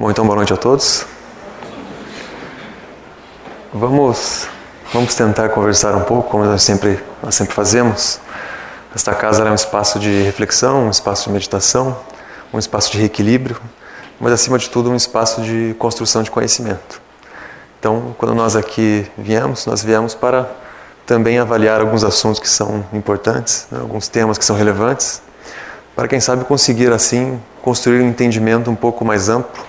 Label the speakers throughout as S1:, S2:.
S1: Bom, então boa noite a todos. Vamos, vamos tentar conversar um pouco, como nós sempre, nós sempre fazemos. Esta casa é um espaço de reflexão, um espaço de meditação, um espaço de reequilíbrio, mas acima de tudo um espaço de construção de conhecimento. Então, quando nós aqui viemos, nós viemos para também avaliar alguns assuntos que são importantes, né, alguns temas que são relevantes, para quem sabe conseguir assim construir um entendimento um pouco mais amplo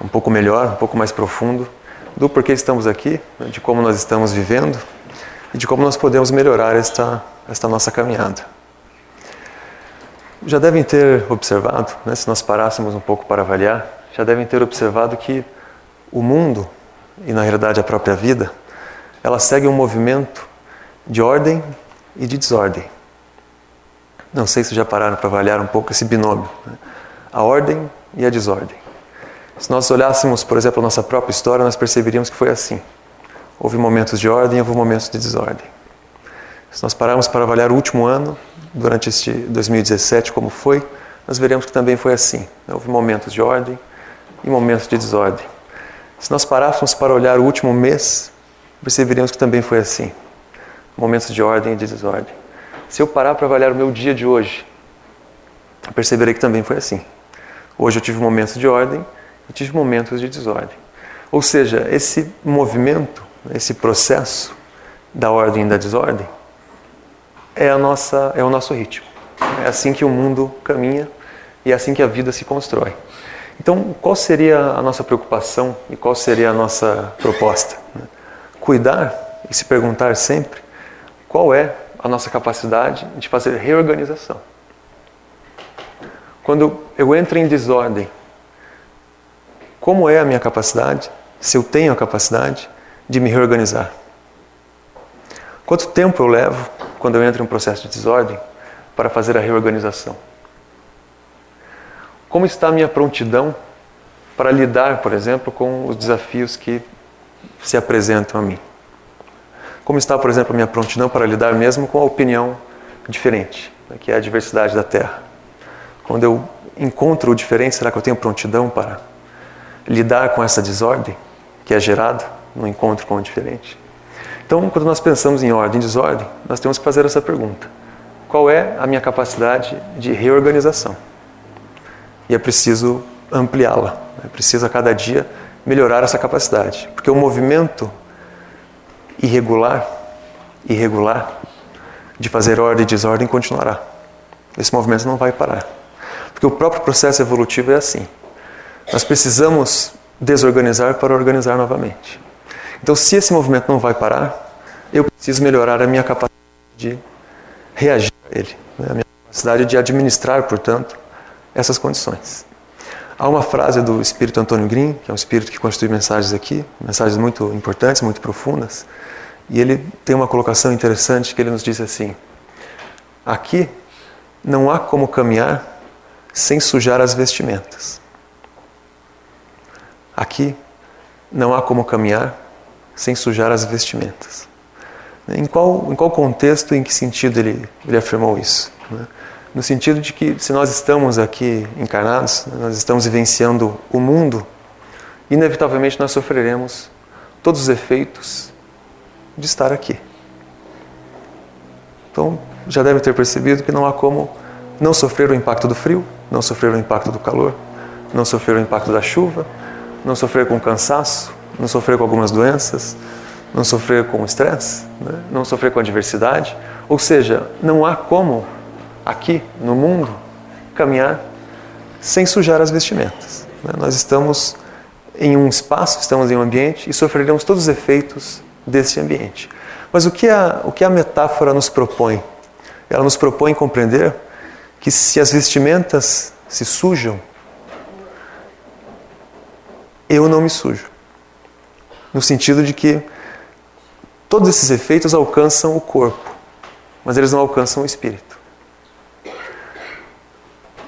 S1: um pouco melhor, um pouco mais profundo do porquê estamos aqui, de como nós estamos vivendo e de como nós podemos melhorar esta, esta nossa caminhada. Já devem ter observado, né, se nós parássemos um pouco para avaliar, já devem ter observado que o mundo, e na realidade a própria vida, ela segue um movimento de ordem e de desordem. Não sei se já pararam para avaliar um pouco esse binômio, né? a ordem e a desordem. Se nós olhássemos, por exemplo, a nossa própria história, nós perceberíamos que foi assim. Houve momentos de ordem houve momentos de desordem. Se nós pararmos para avaliar o último ano, durante este 2017, como foi, nós veremos que também foi assim. Houve momentos de ordem e momentos de desordem. Se nós parássemos para olhar o último mês, perceberíamos que também foi assim. Momentos de ordem e de desordem. Se eu parar para avaliar o meu dia de hoje, perceberei que também foi assim. Hoje eu tive momentos de ordem tive momentos de desordem. Ou seja, esse movimento, esse processo da ordem e da desordem é, a nossa, é o nosso ritmo. É assim que o mundo caminha e é assim que a vida se constrói. Então, qual seria a nossa preocupação e qual seria a nossa proposta? Cuidar e se perguntar sempre qual é a nossa capacidade de fazer reorganização. Quando eu entro em desordem como é a minha capacidade, se eu tenho a capacidade de me reorganizar. Quanto tempo eu levo, quando eu entro em um processo de desordem, para fazer a reorganização? Como está a minha prontidão para lidar, por exemplo, com os desafios que se apresentam a mim? Como está, por exemplo, a minha prontidão para lidar mesmo com a opinião diferente, né, que é a diversidade da Terra? Quando eu encontro o diferente, será que eu tenho prontidão para lidar com essa desordem que é gerada no encontro com o diferente. Então, quando nós pensamos em ordem e desordem, nós temos que fazer essa pergunta: qual é a minha capacidade de reorganização? E é preciso ampliá-la, é preciso a cada dia melhorar essa capacidade, porque o movimento irregular, irregular de fazer ordem e desordem continuará. Esse movimento não vai parar, porque o próprio processo evolutivo é assim. Nós precisamos desorganizar para organizar novamente. Então, se esse movimento não vai parar, eu preciso melhorar a minha capacidade de reagir a ele, né? a minha capacidade de administrar, portanto, essas condições. Há uma frase do espírito Antônio Green, que é um espírito que constitui mensagens aqui, mensagens muito importantes, muito profundas, e ele tem uma colocação interessante que ele nos diz assim: Aqui não há como caminhar sem sujar as vestimentas. Aqui não há como caminhar sem sujar as vestimentas. Em qual, em qual contexto, em que sentido ele, ele afirmou isso? Né? No sentido de que se nós estamos aqui encarnados, né, nós estamos vivenciando o mundo, inevitavelmente nós sofreremos todos os efeitos de estar aqui. Então, já deve ter percebido que não há como não sofrer o impacto do frio, não sofrer o impacto do calor, não sofrer o impacto da chuva, não sofrer com cansaço, não sofrer com algumas doenças, não sofrer com estresse, né? não sofrer com adversidade. Ou seja, não há como aqui no mundo caminhar sem sujar as vestimentas. Né? Nós estamos em um espaço, estamos em um ambiente e sofreremos todos os efeitos desse ambiente. Mas o que a, o que a metáfora nos propõe? Ela nos propõe compreender que se as vestimentas se sujam, eu não me sujo. No sentido de que todos esses efeitos alcançam o corpo, mas eles não alcançam o espírito.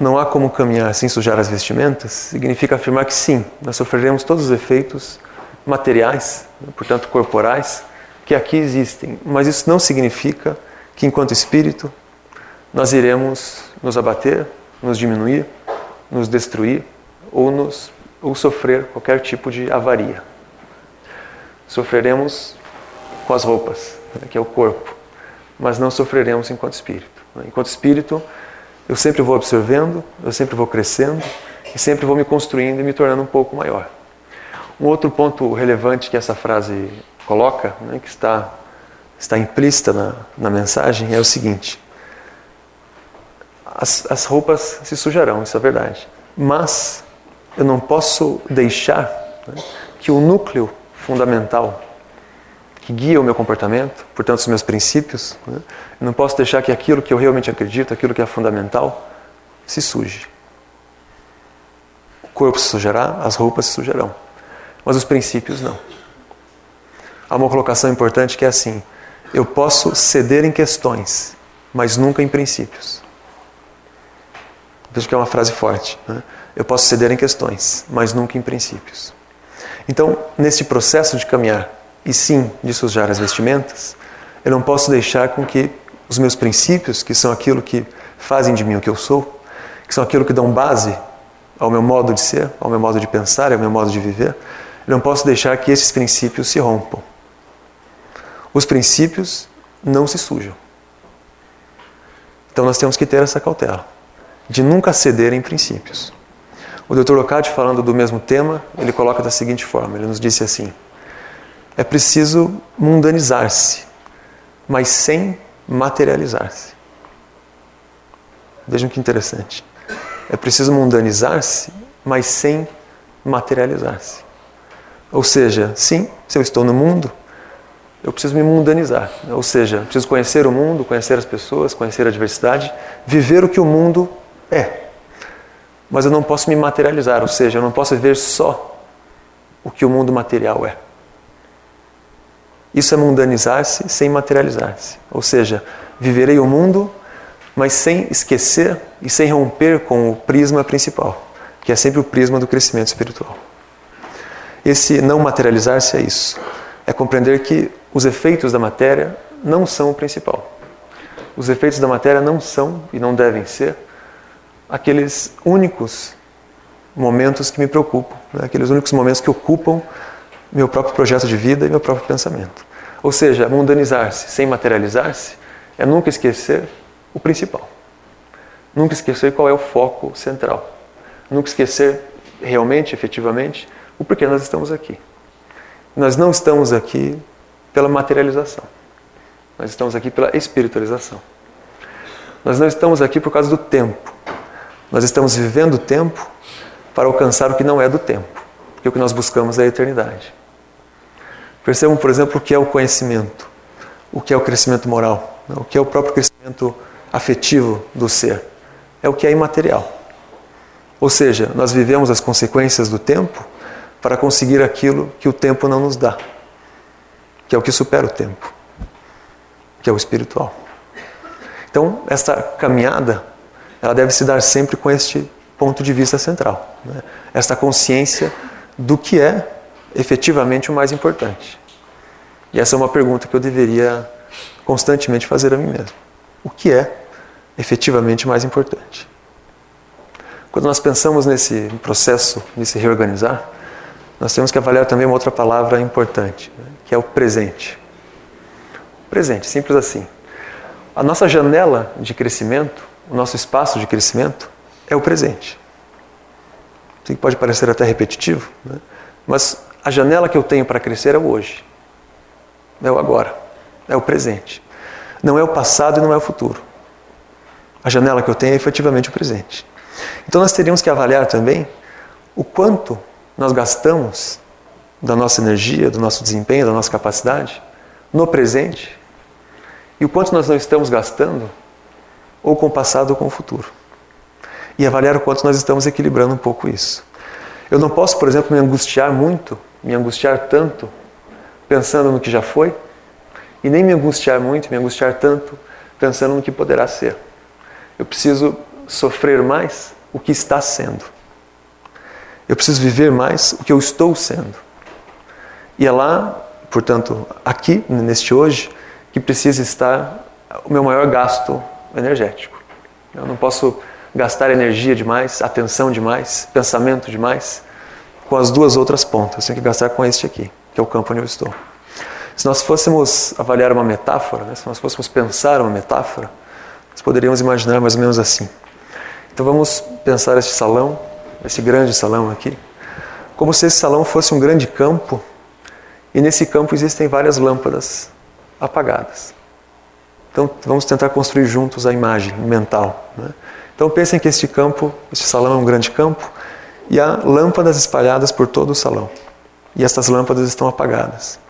S1: Não há como caminhar sem sujar as vestimentas, significa afirmar que sim, nós sofreremos todos os efeitos materiais, portanto corporais, que aqui existem, mas isso não significa que enquanto espírito nós iremos nos abater, nos diminuir, nos destruir ou nos ou sofrer qualquer tipo de avaria. Sofreremos com as roupas, né, que é o corpo, mas não sofreremos enquanto espírito. Enquanto espírito, eu sempre vou observando, eu sempre vou crescendo e sempre vou me construindo e me tornando um pouco maior. Um outro ponto relevante que essa frase coloca, né, que está, está implícita na, na mensagem, é o seguinte: as, as roupas se sujarão, isso é verdade, mas eu não posso deixar né, que o núcleo fundamental que guia o meu comportamento, portanto, os meus princípios, né, eu não posso deixar que aquilo que eu realmente acredito, aquilo que é fundamental, se suje. O corpo se sujará, as roupas se sujarão, mas os princípios não. Há uma colocação importante que é assim: eu posso ceder em questões, mas nunca em princípios. Veja que é uma frase forte. Né? Eu posso ceder em questões, mas nunca em princípios. Então, neste processo de caminhar, e sim de sujar as vestimentas, eu não posso deixar com que os meus princípios, que são aquilo que fazem de mim o que eu sou, que são aquilo que dão base ao meu modo de ser, ao meu modo de pensar, ao meu modo de viver, eu não posso deixar que esses princípios se rompam. Os princípios não se sujam. Então nós temos que ter essa cautela de nunca ceder em princípios. O Dr. Locati, falando do mesmo tema, ele coloca da seguinte forma: ele nos disse assim: é preciso mundanizar-se, mas sem materializar-se. Vejam que interessante. É preciso mundanizar-se, mas sem materializar-se. Ou seja, sim, se eu estou no mundo, eu preciso me mundanizar. Ou seja, preciso conhecer o mundo, conhecer as pessoas, conhecer a diversidade, viver o que o mundo é. Mas eu não posso me materializar, ou seja, eu não posso ver só o que o mundo material é. Isso é mundanizar-se sem materializar-se. Ou seja, viverei o mundo, mas sem esquecer e sem romper com o prisma principal, que é sempre o prisma do crescimento espiritual. Esse não materializar-se é isso. É compreender que os efeitos da matéria não são o principal. Os efeitos da matéria não são e não devem ser aqueles únicos momentos que me preocupam, né? aqueles únicos momentos que ocupam meu próprio projeto de vida e meu próprio pensamento. Ou seja, mundanizar-se sem materializar-se é nunca esquecer o principal. Nunca esquecer qual é o foco central. Nunca esquecer realmente, efetivamente, o porquê nós estamos aqui. Nós não estamos aqui pela materialização. Nós estamos aqui pela espiritualização. Nós não estamos aqui por causa do tempo. Nós estamos vivendo o tempo para alcançar o que não é do tempo. Porque o que nós buscamos é a eternidade. Percebam, por exemplo, o que é o conhecimento, o que é o crescimento moral, o que é o próprio crescimento afetivo do ser. É o que é imaterial. Ou seja, nós vivemos as consequências do tempo para conseguir aquilo que o tempo não nos dá, que é o que supera o tempo, que é o espiritual. Então, esta caminhada, ela deve se dar sempre com este ponto de vista central, né? esta consciência do que é efetivamente o mais importante? E essa é uma pergunta que eu deveria constantemente fazer a mim mesmo. O que é efetivamente mais importante? Quando nós pensamos nesse processo de se reorganizar, nós temos que avaliar também uma outra palavra importante, né? que é o presente. Presente, simples assim. A nossa janela de crescimento, o nosso espaço de crescimento é o presente. Isso pode parecer até repetitivo, né? mas a janela que eu tenho para crescer é o hoje. É o agora. É o presente. Não é o passado e não é o futuro. A janela que eu tenho é efetivamente o presente. Então nós teríamos que avaliar também o quanto nós gastamos da nossa energia, do nosso desempenho, da nossa capacidade no presente e o quanto nós não estamos gastando ou com o passado ou com o futuro. E avaliar o quanto nós estamos equilibrando um pouco isso. Eu não posso, por exemplo, me angustiar muito me angustiar tanto pensando no que já foi, e nem me angustiar muito, me angustiar tanto pensando no que poderá ser. Eu preciso sofrer mais o que está sendo. Eu preciso viver mais o que eu estou sendo. E é lá, portanto, aqui, neste hoje, que precisa estar o meu maior gasto energético. Eu não posso gastar energia demais, atenção demais, pensamento demais com as duas outras pontas, tenho que gastar com este aqui, que é o campo onde eu estou. Se nós fôssemos avaliar uma metáfora, né, se nós fôssemos pensar uma metáfora, nós poderíamos imaginar mais ou menos assim. Então vamos pensar este salão, esse grande salão aqui, como se esse salão fosse um grande campo e nesse campo existem várias lâmpadas apagadas. Então vamos tentar construir juntos a imagem mental. Né? Então pensem que este campo, este salão é um grande campo e há lâmpadas espalhadas por todo o salão. E estas lâmpadas estão apagadas.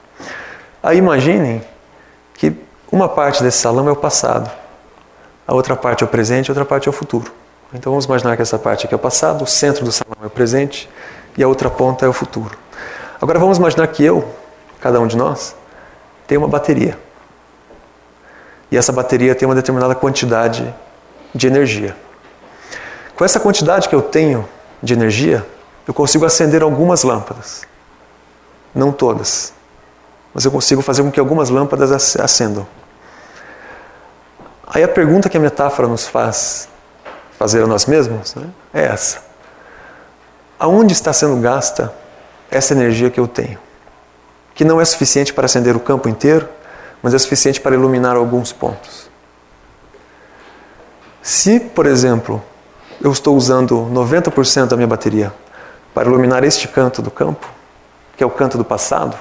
S1: Aí imaginem que uma parte desse salão é o passado, a outra parte é o presente, a outra parte é o futuro. Então vamos imaginar que essa parte aqui é o passado, o centro do salão é o presente e a outra ponta é o futuro. Agora vamos imaginar que eu, cada um de nós, tem uma bateria. E essa bateria tem uma determinada quantidade de energia. Com essa quantidade que eu tenho de energia, eu consigo acender algumas lâmpadas. Não todas. Mas eu consigo fazer com que algumas lâmpadas acendam. Aí a pergunta que a metáfora nos faz fazer a nós mesmos né, é essa: aonde está sendo gasta essa energia que eu tenho? Que não é suficiente para acender o campo inteiro, mas é suficiente para iluminar alguns pontos. Se, por exemplo, eu estou usando 90% da minha bateria para iluminar este canto do campo, que é o canto do passado,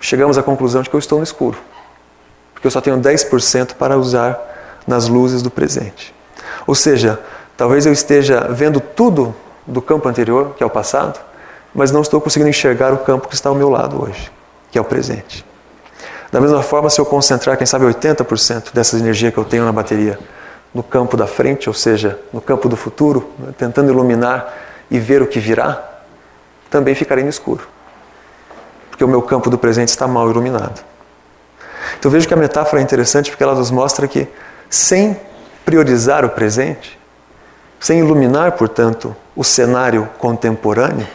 S1: chegamos à conclusão de que eu estou no escuro, porque eu só tenho 10% para usar nas luzes do presente. Ou seja, talvez eu esteja vendo tudo do campo anterior, que é o passado, mas não estou conseguindo enxergar o campo que está ao meu lado hoje, que é o presente. Da mesma forma, se eu concentrar, quem sabe, 80% dessa energia que eu tenho na bateria no campo da frente, ou seja, no campo do futuro, né, tentando iluminar e ver o que virá, também ficarei no escuro. Porque o meu campo do presente está mal iluminado. Então vejo que a metáfora é interessante porque ela nos mostra que, sem priorizar o presente, sem iluminar, portanto, o cenário contemporâneo,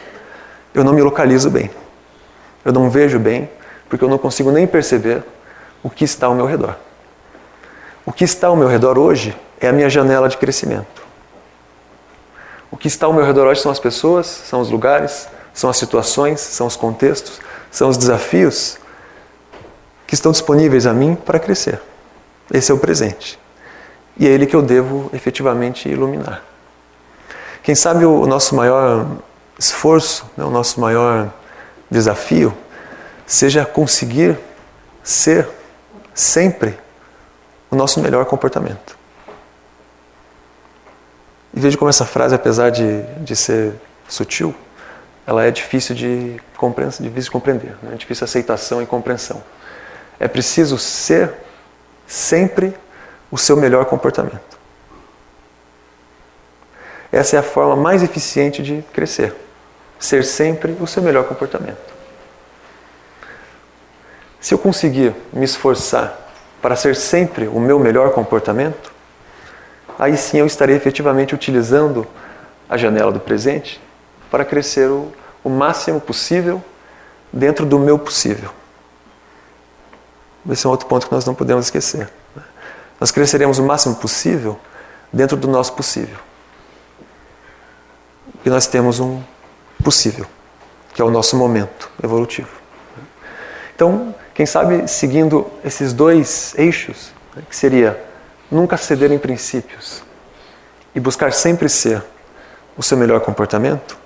S1: eu não me localizo bem. Eu não vejo bem, porque eu não consigo nem perceber o que está ao meu redor. O que está ao meu redor hoje é a minha janela de crescimento. O que está ao meu redor hoje são as pessoas, são os lugares, são as situações, são os contextos, são os desafios que estão disponíveis a mim para crescer. Esse é o presente. E é ele que eu devo efetivamente iluminar. Quem sabe o nosso maior esforço, né, o nosso maior desafio, seja conseguir ser sempre o nosso melhor comportamento. E veja como essa frase, apesar de, de ser sutil, ela é difícil de, compreensão, difícil de compreender, né? é difícil aceitação e compreensão. É preciso ser sempre o seu melhor comportamento. Essa é a forma mais eficiente de crescer. Ser sempre o seu melhor comportamento. Se eu conseguir me esforçar para ser sempre o meu melhor comportamento, aí sim eu estarei efetivamente utilizando a janela do presente para crescer o, o máximo possível dentro do meu possível. Esse é um outro ponto que nós não podemos esquecer. Né? Nós cresceremos o máximo possível dentro do nosso possível. E nós temos um possível, que é o nosso momento evolutivo. Então, quem sabe seguindo esses dois eixos, né, que seria nunca ceder em princípios e buscar sempre ser o seu melhor comportamento,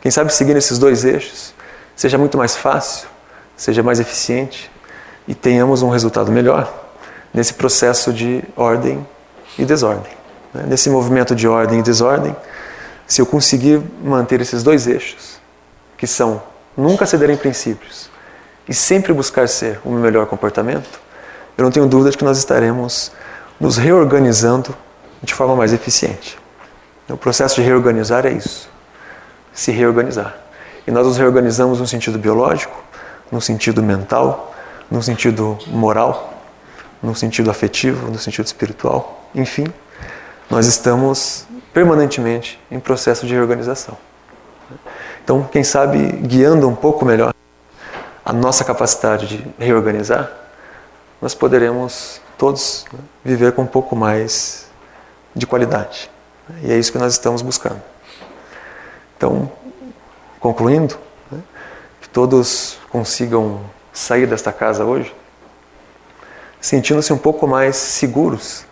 S1: quem sabe seguindo esses dois eixos, seja muito mais fácil, seja mais eficiente e tenhamos um resultado melhor nesse processo de ordem e desordem. Né? Nesse movimento de ordem e desordem, se eu conseguir manter esses dois eixos, que são nunca ceder em princípios e sempre buscar ser o melhor comportamento, eu não tenho dúvida de que nós estaremos nos reorganizando de forma mais eficiente. O processo de reorganizar é isso, se reorganizar. E nós nos reorganizamos no sentido biológico, no sentido mental, no sentido moral, no sentido afetivo, no sentido espiritual, enfim, nós estamos permanentemente em processo de reorganização. Então, quem sabe, guiando um pouco melhor a nossa capacidade de reorganizar, nós poderemos todos né, viver com um pouco mais de qualidade. E é isso que nós estamos buscando. Então, concluindo, né, que todos consigam sair desta casa hoje sentindo-se um pouco mais seguros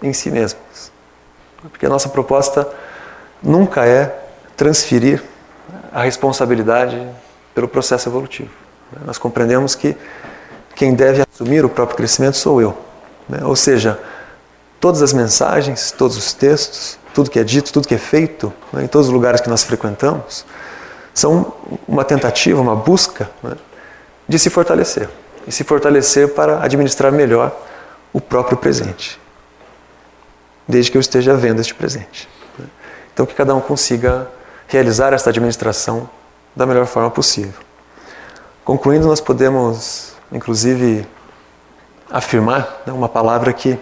S1: em si mesmos. Porque a nossa proposta nunca é transferir a responsabilidade pelo processo evolutivo. Nós compreendemos que quem deve assumir o próprio crescimento sou eu. Né? Ou seja, todas as mensagens, todos os textos, tudo que é dito, tudo que é feito, né, em todos os lugares que nós frequentamos, são uma tentativa, uma busca né, de se fortalecer. E se fortalecer para administrar melhor o próprio presente. Desde que eu esteja vendo este presente. Né. Então, que cada um consiga realizar esta administração da melhor forma possível. Concluindo, nós podemos, inclusive, afirmar né, uma palavra que,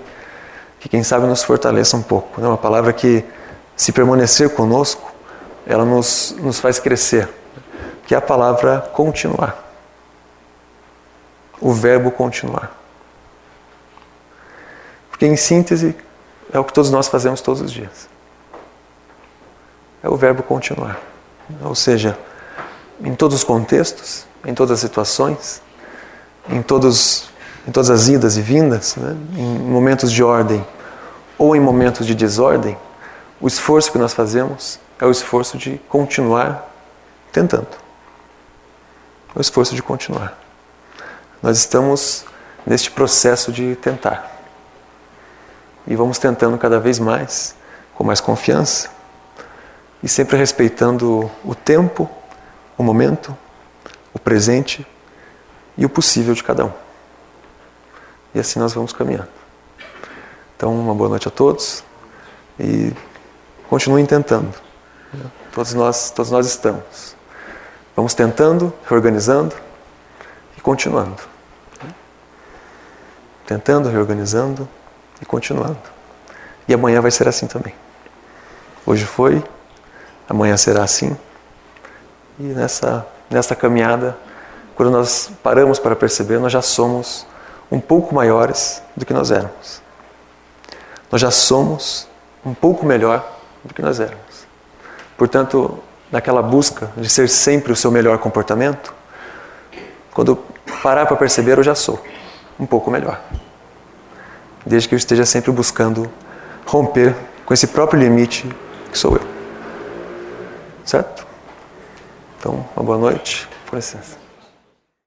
S1: que, quem sabe, nos fortaleça um pouco. Né, uma palavra que, se permanecer conosco, ela nos, nos faz crescer, que é a palavra continuar. O verbo continuar. Porque, em síntese, é o que todos nós fazemos todos os dias. É o verbo continuar. Ou seja, em todos os contextos, em todas as situações, em, todos, em todas as idas e vindas, né? em momentos de ordem ou em momentos de desordem, o esforço que nós fazemos é o esforço de continuar tentando. É o esforço de continuar. Nós estamos neste processo de tentar. E vamos tentando cada vez mais, com mais confiança, e sempre respeitando o tempo, o momento, o presente e o possível de cada um. E assim nós vamos caminhando. Então, uma boa noite a todos e continuem tentando. Todos nós, todos nós estamos. Vamos tentando, reorganizando e continuando. Tentando, reorganizando e continuando. E amanhã vai ser assim também. Hoje foi, amanhã será assim. E nessa, nessa caminhada, quando nós paramos para perceber, nós já somos um pouco maiores do que nós éramos. Nós já somos um pouco melhor do que nós éramos. Portanto, naquela busca de ser sempre o seu melhor comportamento, quando parar para perceber, eu já sou um pouco melhor. Desde que eu esteja sempre buscando romper com esse próprio limite que sou eu. Certo? Então, uma boa noite. Com licença.